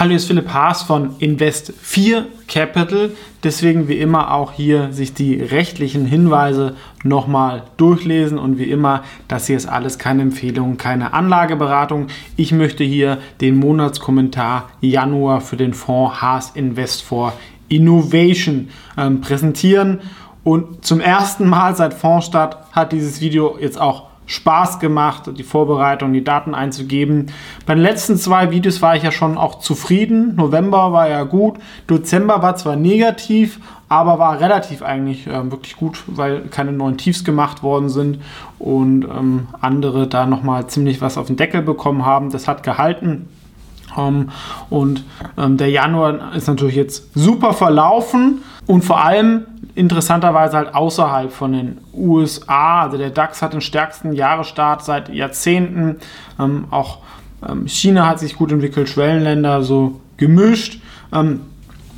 Hallo, hier ist Philipp Haas von Invest4 Capital. Deswegen wie immer auch hier sich die rechtlichen Hinweise nochmal durchlesen und wie immer, das hier ist alles keine Empfehlung, keine Anlageberatung. Ich möchte hier den Monatskommentar Januar für den Fonds Haas Invest for Innovation ähm, präsentieren. Und zum ersten Mal seit Fondsstart hat dieses Video jetzt auch Spaß gemacht, die Vorbereitung, die Daten einzugeben. Bei den letzten zwei Videos war ich ja schon auch zufrieden. November war ja gut. Dezember war zwar negativ, aber war relativ eigentlich äh, wirklich gut, weil keine neuen Tiefs gemacht worden sind und ähm, andere da nochmal ziemlich was auf den Deckel bekommen haben. Das hat gehalten. Um, ähm, und ähm, der Januar ist natürlich jetzt super verlaufen und vor allem interessanterweise halt außerhalb von den USA. Also der DAX hat den stärksten Jahresstart seit Jahrzehnten. Ähm, auch ähm, China hat sich gut entwickelt, Schwellenländer so gemischt. Ähm,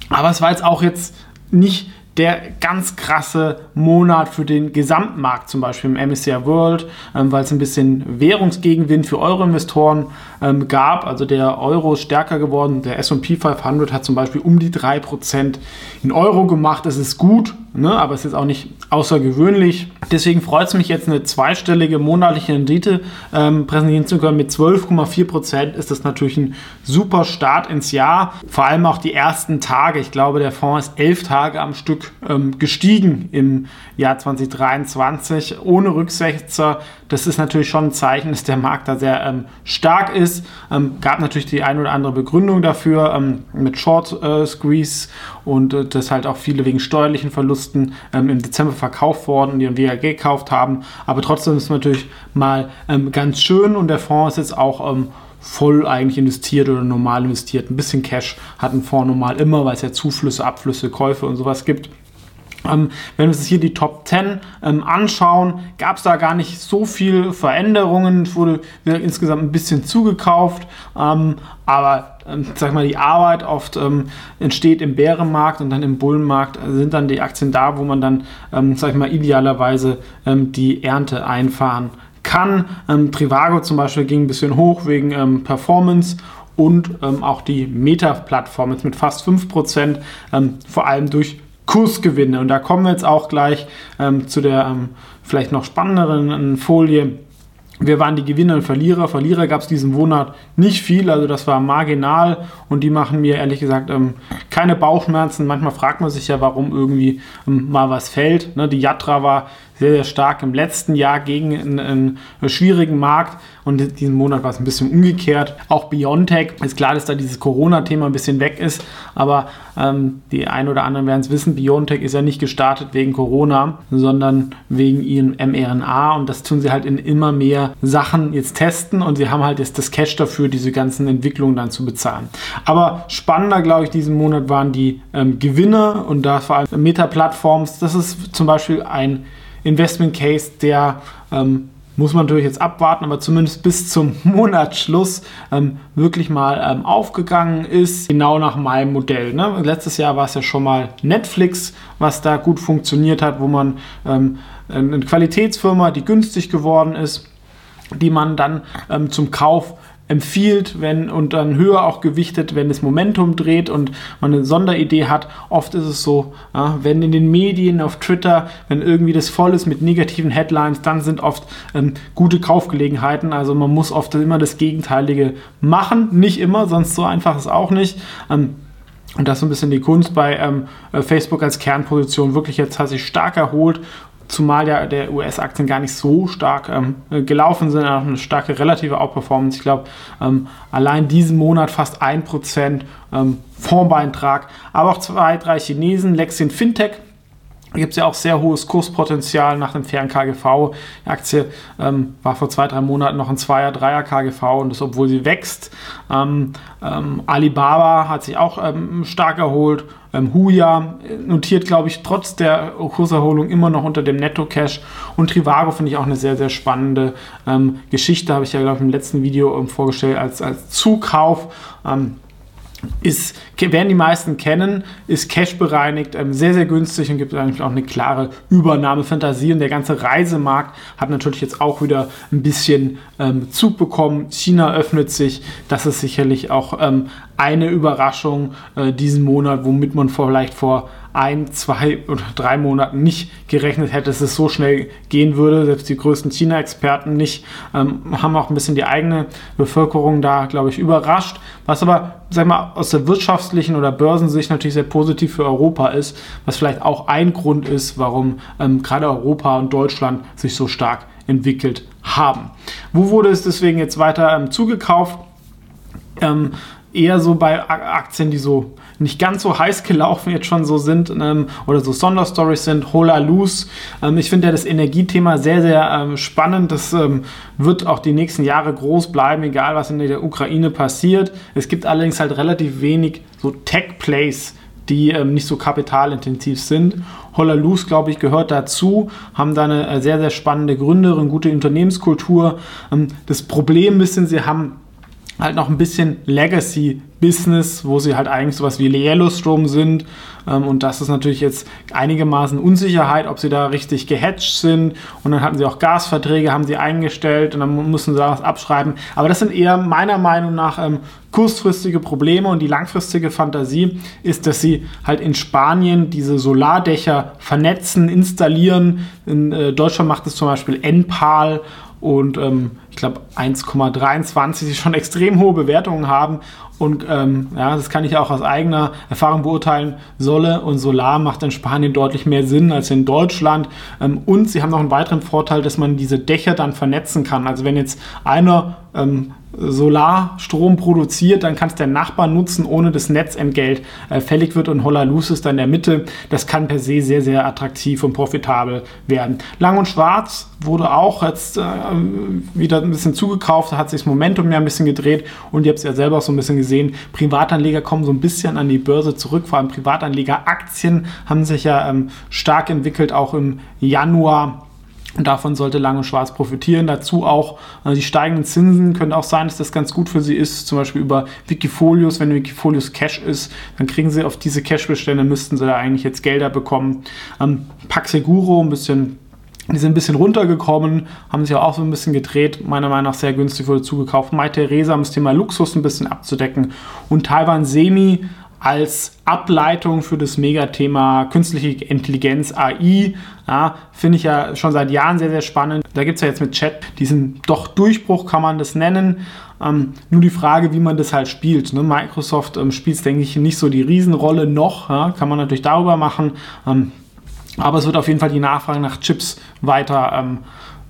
aber es war jetzt auch jetzt nicht der ganz krasse Monat für den Gesamtmarkt, zum Beispiel im MSCI World, ähm, weil es ein bisschen Währungsgegenwind für Euro-Investoren ähm, gab. Also der Euro ist stärker geworden. Der SP 500 hat zum Beispiel um die 3% in Euro gemacht. Das ist gut, ne? aber es ist auch nicht außergewöhnlich. Deswegen freut es mich jetzt eine zweistellige monatliche Rendite ähm, präsentieren zu können. Mit 12,4% ist das natürlich ein super Start ins Jahr. Vor allem auch die ersten Tage. Ich glaube, der Fonds ist elf Tage am Stück ähm, gestiegen im Jahr 2023 ohne Rücksetzer. Das ist natürlich schon ein Zeichen, dass der Markt da sehr ähm, stark ist. Ähm, gab natürlich die ein oder andere Begründung dafür ähm, mit Short äh, Squeeze und äh, dass halt auch viele wegen steuerlichen Verlusten ähm, im Dezember verkauft worden und ihren WAG gekauft haben. Aber trotzdem ist es natürlich mal ähm, ganz schön und der Fonds ist jetzt auch voll eigentlich investiert oder normal investiert. Ein bisschen Cash hat ein Fonds normal immer, weil es ja Zuflüsse, Abflüsse, Käufe und sowas gibt. Ähm, wenn wir uns hier die Top 10 ähm, anschauen, gab es da gar nicht so viel Veränderungen. Es wurde insgesamt ein bisschen zugekauft, ähm, aber ähm, sag mal, die Arbeit oft ähm, entsteht im Bärenmarkt und dann im Bullenmarkt sind dann die Aktien da, wo man dann, ähm, sag mal, idealerweise die Ernte einfahren kann. Trivago zum Beispiel ging ein bisschen hoch wegen Performance und ähm, auch die Meta-Plattform jetzt mit fast 5%, ähm, vor allem durch Kursgewinne. Und da kommen wir jetzt auch gleich ähm, zu der ähm, vielleicht noch spannenderen Folie. Wir waren die Gewinner und Verlierer. Verlierer gab es diesen Monat nicht viel, also das war marginal und die machen mir ehrlich gesagt ähm, keine Bauchschmerzen. Manchmal fragt man sich ja, warum irgendwie ähm, mal was fällt. Ne, die Yatra war sehr, sehr stark im letzten Jahr gegen einen, einen schwierigen Markt und diesen Monat war es ein bisschen umgekehrt. Auch Biontech ist klar, dass da dieses Corona-Thema ein bisschen weg ist, aber ähm, die einen oder anderen werden es wissen, Biontech ist ja nicht gestartet wegen Corona, sondern wegen ihrem mRNA und das tun sie halt in immer mehr Sachen jetzt testen und sie haben halt jetzt das Cash dafür, diese ganzen Entwicklungen dann zu bezahlen. Aber spannender, glaube ich, diesen Monat waren die ähm, Gewinne und da vor allem Meta-Plattforms. Das ist zum Beispiel ein Investment Case, der ähm, muss man natürlich jetzt abwarten, aber zumindest bis zum Monatsschluss ähm, wirklich mal ähm, aufgegangen ist, genau nach meinem Modell. Ne? Letztes Jahr war es ja schon mal Netflix, was da gut funktioniert hat, wo man ähm, eine Qualitätsfirma, die günstig geworden ist, die man dann ähm, zum Kauf empfiehlt, wenn und dann höher auch gewichtet, wenn das Momentum dreht und man eine Sonderidee hat. Oft ist es so, ja, wenn in den Medien, auf Twitter, wenn irgendwie das voll ist mit negativen Headlines, dann sind oft ähm, gute Kaufgelegenheiten. Also man muss oft immer das Gegenteilige machen. Nicht immer, sonst so einfach ist auch nicht. Ähm, und das ist ein bisschen die Kunst bei ähm, Facebook als Kernposition. Wirklich jetzt hat sich stark erholt zumal ja der US-Aktien gar nicht so stark ähm, gelaufen sind, auch eine starke relative Outperformance. Ich glaube, ähm, allein diesen Monat fast 1% ähm, Fondsbeitrag, aber auch zwei, drei Chinesen, Lexin Fintech, gibt es ja auch sehr hohes Kurspotenzial nach dem fairen KGV. Die Aktie ähm, war vor zwei, drei Monaten noch ein 2er, 3er KGV und das, obwohl sie wächst. Ähm, ähm, Alibaba hat sich auch ähm, stark erholt. Ähm, Huya notiert, glaube ich, trotz der Kurserholung immer noch unter dem Netto-Cash. Und Trivago finde ich auch eine sehr, sehr spannende ähm, Geschichte. Habe ich ja, glaube ich, im letzten Video vorgestellt als, als Zukauf ist, werden die meisten kennen, ist Cash bereinigt, ähm, sehr, sehr günstig und gibt eigentlich auch eine klare Übernahmefantasie. Und der ganze Reisemarkt hat natürlich jetzt auch wieder ein bisschen ähm, Zug bekommen. China öffnet sich, das ist sicherlich auch ähm, eine Überraschung äh, diesen Monat, womit man vielleicht vor ein, zwei oder drei Monaten nicht gerechnet hätte, dass es so schnell gehen würde. Selbst die größten China-Experten nicht, ähm, haben auch ein bisschen die eigene Bevölkerung da, glaube ich, überrascht. Was aber, sag mal, aus der wirtschaftlichen oder Börsensicht natürlich sehr positiv für Europa ist, was vielleicht auch ein Grund ist, warum ähm, gerade Europa und Deutschland sich so stark entwickelt haben. Wo wurde es deswegen jetzt weiter ähm, zugekauft? Ähm, eher so bei Aktien, die so nicht ganz so heiß gelaufen jetzt schon so sind ähm, oder so Sonderstories sind. Hola Luz. Ähm, ich finde ja das Energiethema sehr, sehr ähm, spannend. Das ähm, wird auch die nächsten Jahre groß bleiben, egal was in der Ukraine passiert. Es gibt allerdings halt relativ wenig so Tech-Plays, die ähm, nicht so kapitalintensiv sind. Holla Luz, glaube ich, gehört dazu, haben da eine äh, sehr, sehr spannende Gründerin, gute Unternehmenskultur. Ähm, das Problem ist, sie haben halt noch ein bisschen Legacy-Business, wo sie halt eigentlich sowas wie Yellowstone sind. Ähm, und das ist natürlich jetzt einigermaßen Unsicherheit, ob sie da richtig gehatcht sind. Und dann hatten sie auch Gasverträge, haben sie eingestellt und dann mussten sie da was abschreiben. Aber das sind eher meiner Meinung nach ähm, kurzfristige Probleme und die langfristige Fantasie ist, dass sie halt in Spanien diese Solardächer vernetzen, installieren. In äh, Deutschland macht es zum Beispiel Enpal und ähm, ich glaube 1,23, die schon extrem hohe Bewertungen haben. Und ähm, ja, das kann ich auch aus eigener Erfahrung beurteilen. Solle und Solar macht in Spanien deutlich mehr Sinn als in Deutschland. Ähm, und sie haben noch einen weiteren Vorteil, dass man diese Dächer dann vernetzen kann. Also wenn jetzt einer ähm, Solarstrom produziert, dann kann es der Nachbar nutzen, ohne dass Netzentgelt äh, fällig wird und Holla Luz ist da in der Mitte. Das kann per se sehr, sehr attraktiv und profitabel werden. Lang und Schwarz wurde auch jetzt äh, wieder ein bisschen zugekauft, hat sich das Momentum ja ein bisschen gedreht und ihr habt es ja selber auch so ein bisschen gesehen. Privatanleger kommen so ein bisschen an die Börse zurück, vor allem Privatanlegeraktien haben sich ja ähm, stark entwickelt, auch im Januar und davon sollte Lange Schwarz profitieren. Dazu auch äh, die steigenden Zinsen. Könnte auch sein, dass das ganz gut für sie ist. Zum Beispiel über Wikifolios. Wenn Wikifolios Cash ist, dann kriegen sie auf diese Cash-Bestände, müssten sie da eigentlich jetzt Gelder bekommen. Ähm, Paxeguro, ein bisschen die sind ein bisschen runtergekommen, haben sich auch so ein bisschen gedreht, meiner Meinung nach sehr günstig wurde zugekauft. Mai Theresa, um das Thema Luxus ein bisschen abzudecken. Und Taiwan Semi als Ableitung für das Megathema künstliche Intelligenz AI. Ja, Finde ich ja schon seit Jahren sehr, sehr spannend. Da gibt es ja jetzt mit Chat diesen doch Durchbruch, kann man das nennen. Ähm, nur die Frage, wie man das halt spielt. Ne? Microsoft ähm, spielt, denke ich, nicht so die Riesenrolle noch. Ja? Kann man natürlich darüber machen. Ähm, aber es wird auf jeden Fall die Nachfrage nach Chips weiter ähm,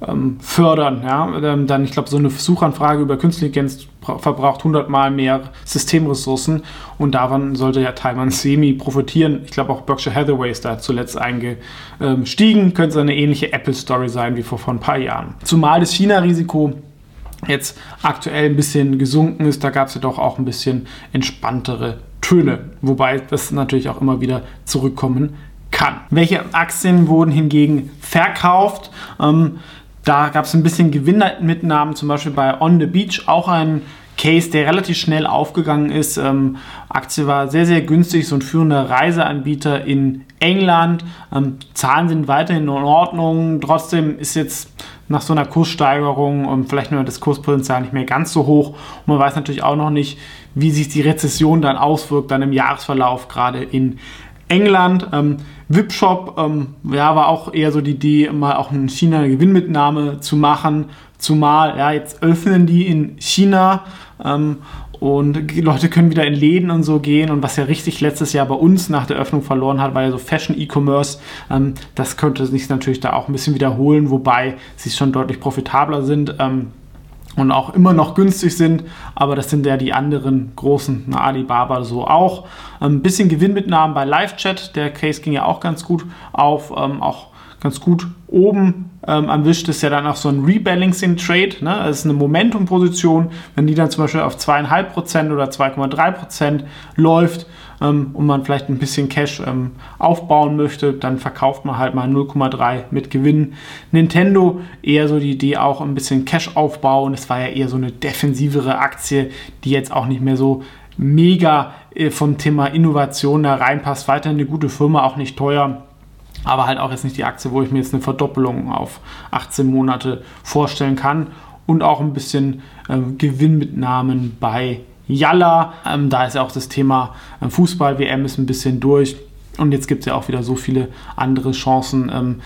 ähm, fördern. Ja? Ähm, dann, ich glaube, so eine Suchanfrage über Künstliche Intelligenz verbraucht 100 Mal mehr Systemressourcen und davon sollte ja Taiwan Semi profitieren. Ich glaube auch Berkshire Hathaway ist da zuletzt eingestiegen. Könnte eine ähnliche Apple-Story sein wie vor, vor ein paar Jahren. Zumal das China-Risiko jetzt aktuell ein bisschen gesunken ist, da gab es ja doch auch ein bisschen entspanntere Töne, wobei das natürlich auch immer wieder zurückkommen kann. Welche Aktien wurden hingegen verkauft? Ähm, da gab es ein bisschen Gewinnmitnahmen, zum Beispiel bei On the Beach, auch ein Case, der relativ schnell aufgegangen ist. Ähm, Aktie war sehr, sehr günstig, so ein führender Reiseanbieter in England. Ähm, Zahlen sind weiterhin in Ordnung. Trotzdem ist jetzt nach so einer Kurssteigerung und vielleicht nur das Kurspotenzial nicht mehr ganz so hoch. Und man weiß natürlich auch noch nicht, wie sich die Rezession dann auswirkt, dann im Jahresverlauf, gerade in England. Ähm, Wipshop ähm, ja, war auch eher so die Idee, mal auch in China eine Gewinnmitnahme zu machen. Zumal, ja, jetzt öffnen die in China ähm, und Leute können wieder in Läden und so gehen. Und was ja richtig letztes Jahr bei uns nach der Öffnung verloren hat, war ja so Fashion-E-Commerce. Ähm, das könnte sich natürlich da auch ein bisschen wiederholen, wobei sie schon deutlich profitabler sind. Ähm, und auch immer noch günstig sind, aber das sind ja die anderen großen, na, Alibaba so auch. Ein ähm, bisschen Gewinnmitnahmen bei Live-Chat, der Case ging ja auch ganz gut auf, ähm, auch ganz gut oben ähm, am Wisch ist ja dann auch so ein Rebalancing Trade. Ne? Das ist eine Momentum-Position. Wenn die dann zum Beispiel auf 2,5% oder 2,3% läuft ähm, und man vielleicht ein bisschen Cash ähm, aufbauen möchte, dann verkauft man halt mal 0,3 mit Gewinn. Nintendo eher so die Idee auch ein bisschen Cash aufbauen. Es war ja eher so eine defensivere Aktie, die jetzt auch nicht mehr so mega äh, vom Thema Innovation da reinpasst. Weiterhin eine gute Firma, auch nicht teuer aber halt auch jetzt nicht die Aktie, wo ich mir jetzt eine Verdoppelung auf 18 Monate vorstellen kann und auch ein bisschen äh, Gewinnmitnahmen bei Yalla. Ähm, da ist ja auch das Thema ähm, Fußball-WM ist ein bisschen durch. Und jetzt gibt es ja auch wieder so viele andere Chancen, ähm,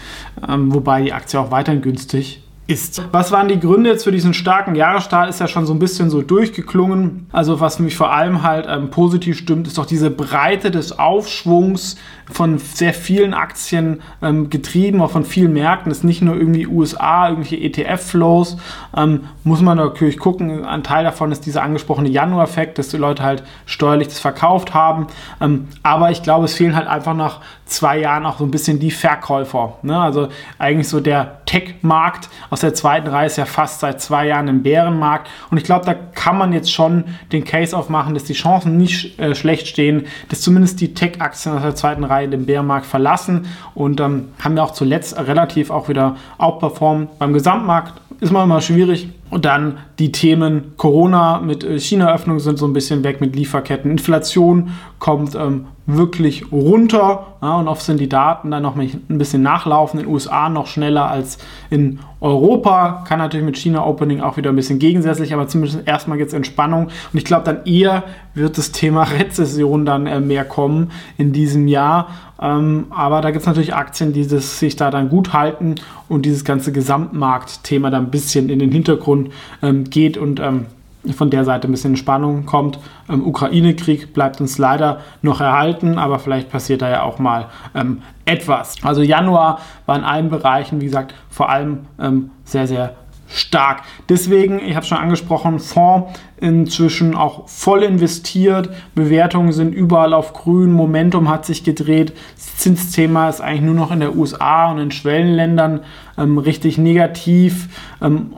ähm, wobei die Aktie auch weiterhin günstig ist. Was waren die Gründe jetzt für diesen starken Jahresstart? Ist ja schon so ein bisschen so durchgeklungen. Also was mich vor allem halt ähm, positiv stimmt, ist doch diese Breite des Aufschwungs von sehr vielen Aktien ähm, getrieben, auch von vielen Märkten. Das ist nicht nur irgendwie USA, irgendwelche ETF-Flows. Ähm, muss man natürlich gucken. Ein Teil davon ist dieser angesprochene Januar-Effekt, dass die Leute halt steuerlich das verkauft haben. Ähm, aber ich glaube, es fehlen halt einfach nach zwei Jahren auch so ein bisschen die Verkäufer. Ne? Also eigentlich so der Tech-Markt aus der zweiten Reihe ist ja fast seit zwei Jahren im Bärenmarkt. Und ich glaube, da kann man jetzt schon den Case aufmachen, dass die Chancen nicht äh, schlecht stehen, dass zumindest die Tech-Aktien aus der zweiten Reihe den Bärenmarkt verlassen und ähm, haben wir auch zuletzt relativ auch wieder outperformt. Beim Gesamtmarkt ist man immer schwierig. Und dann die Themen Corona mit äh, China-Öffnung sind so ein bisschen weg mit Lieferketten. Inflation kommt ähm, wirklich runter ja, und oft sind die Daten dann noch ein bisschen nachlaufen. In den USA noch schneller als in Europa. Kann natürlich mit China-Opening auch wieder ein bisschen gegensätzlich, aber zumindest erstmal jetzt Entspannung. Und ich glaube, dann eher wird das Thema Rezession dann äh, mehr kommen in diesem Jahr. Ähm, aber da gibt es natürlich Aktien, die das, sich da dann gut halten und dieses ganze Gesamtmarktthema dann ein bisschen in den Hintergrund ähm, geht und ähm, von der Seite ein bisschen Spannung kommt. Ähm, Ukraine-Krieg bleibt uns leider noch erhalten, aber vielleicht passiert da ja auch mal ähm, etwas. Also Januar war in allen Bereichen, wie gesagt, vor allem ähm, sehr, sehr stark. Deswegen, ich habe es schon angesprochen, Fonds inzwischen auch voll investiert. Bewertungen sind überall auf grün. Momentum hat sich gedreht. Das Zinsthema ist eigentlich nur noch in der USA und in Schwellenländern ähm, richtig negativ. Ähm,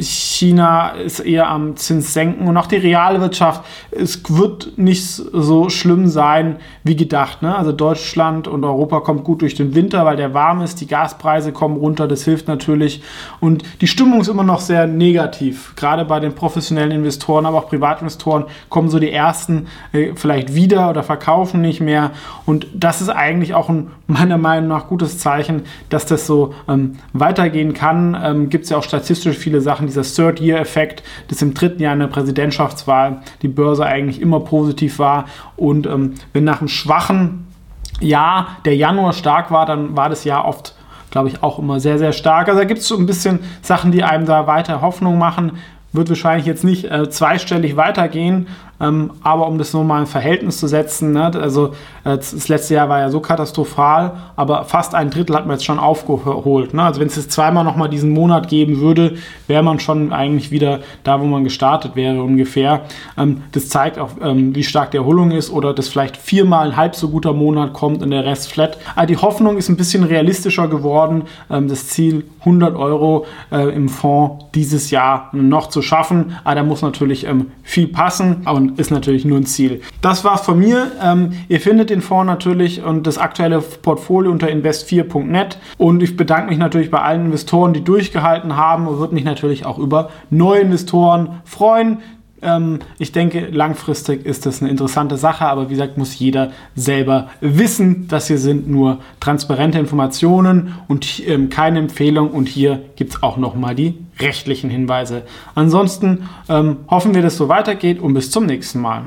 China ist eher am Zins senken und auch die Realwirtschaft, es wird nicht so schlimm sein wie gedacht. Ne? Also Deutschland und Europa kommt gut durch den Winter, weil der warm ist, die Gaspreise kommen runter, das hilft natürlich und die Stimmung ist immer noch sehr negativ. Gerade bei den professionellen Investoren, aber auch Privatinvestoren kommen so die ersten äh, vielleicht wieder oder verkaufen nicht mehr und das ist eigentlich auch ein meiner Meinung nach gutes Zeichen, dass das so ähm, weitergehen kann. Ähm, Gibt es ja auch statistisch viele Sachen, dieser Third-Year-Effekt, dass im dritten Jahr in der Präsidentschaftswahl die Börse eigentlich immer positiv war. Und ähm, wenn nach einem schwachen Jahr der Januar stark war, dann war das Jahr oft glaube ich, auch immer sehr, sehr stark. Also da gibt es so ein bisschen Sachen, die einem da weiter Hoffnung machen. Wird wahrscheinlich jetzt nicht äh, zweistellig weitergehen, ähm, aber um das nochmal in Verhältnis zu setzen, ne, also äh, das letzte Jahr war ja so katastrophal, aber fast ein Drittel hat man jetzt schon aufgeholt. Ne? Also wenn es jetzt zweimal nochmal diesen Monat geben würde, wäre man schon eigentlich wieder da, wo man gestartet wäre ungefähr. Ähm, das zeigt auch, ähm, wie stark die Erholung ist oder dass vielleicht viermal ein halb so guter Monat kommt und der Rest flat. Aber die Hoffnung ist ein bisschen realistischer geworden. Ähm, das Ziel 100 Euro äh, im Fonds dieses Jahr noch zu schaffen. Aber da muss natürlich ähm, viel passen. Und ist natürlich nur ein Ziel. Das war's von mir. Ähm, ihr findet den Fonds natürlich und das aktuelle Portfolio unter invest4.net. Und ich bedanke mich natürlich bei allen Investoren, die durchgehalten haben und würde mich natürlich auch über neue Investoren freuen. Ähm, ich denke, langfristig ist das eine interessante Sache, aber wie gesagt, muss jeder selber wissen. Das hier sind nur transparente Informationen und ähm, keine Empfehlung. Und hier gibt es auch nochmal die rechtlichen Hinweise. Ansonsten ähm, hoffen wir, dass es so weitergeht und bis zum nächsten Mal.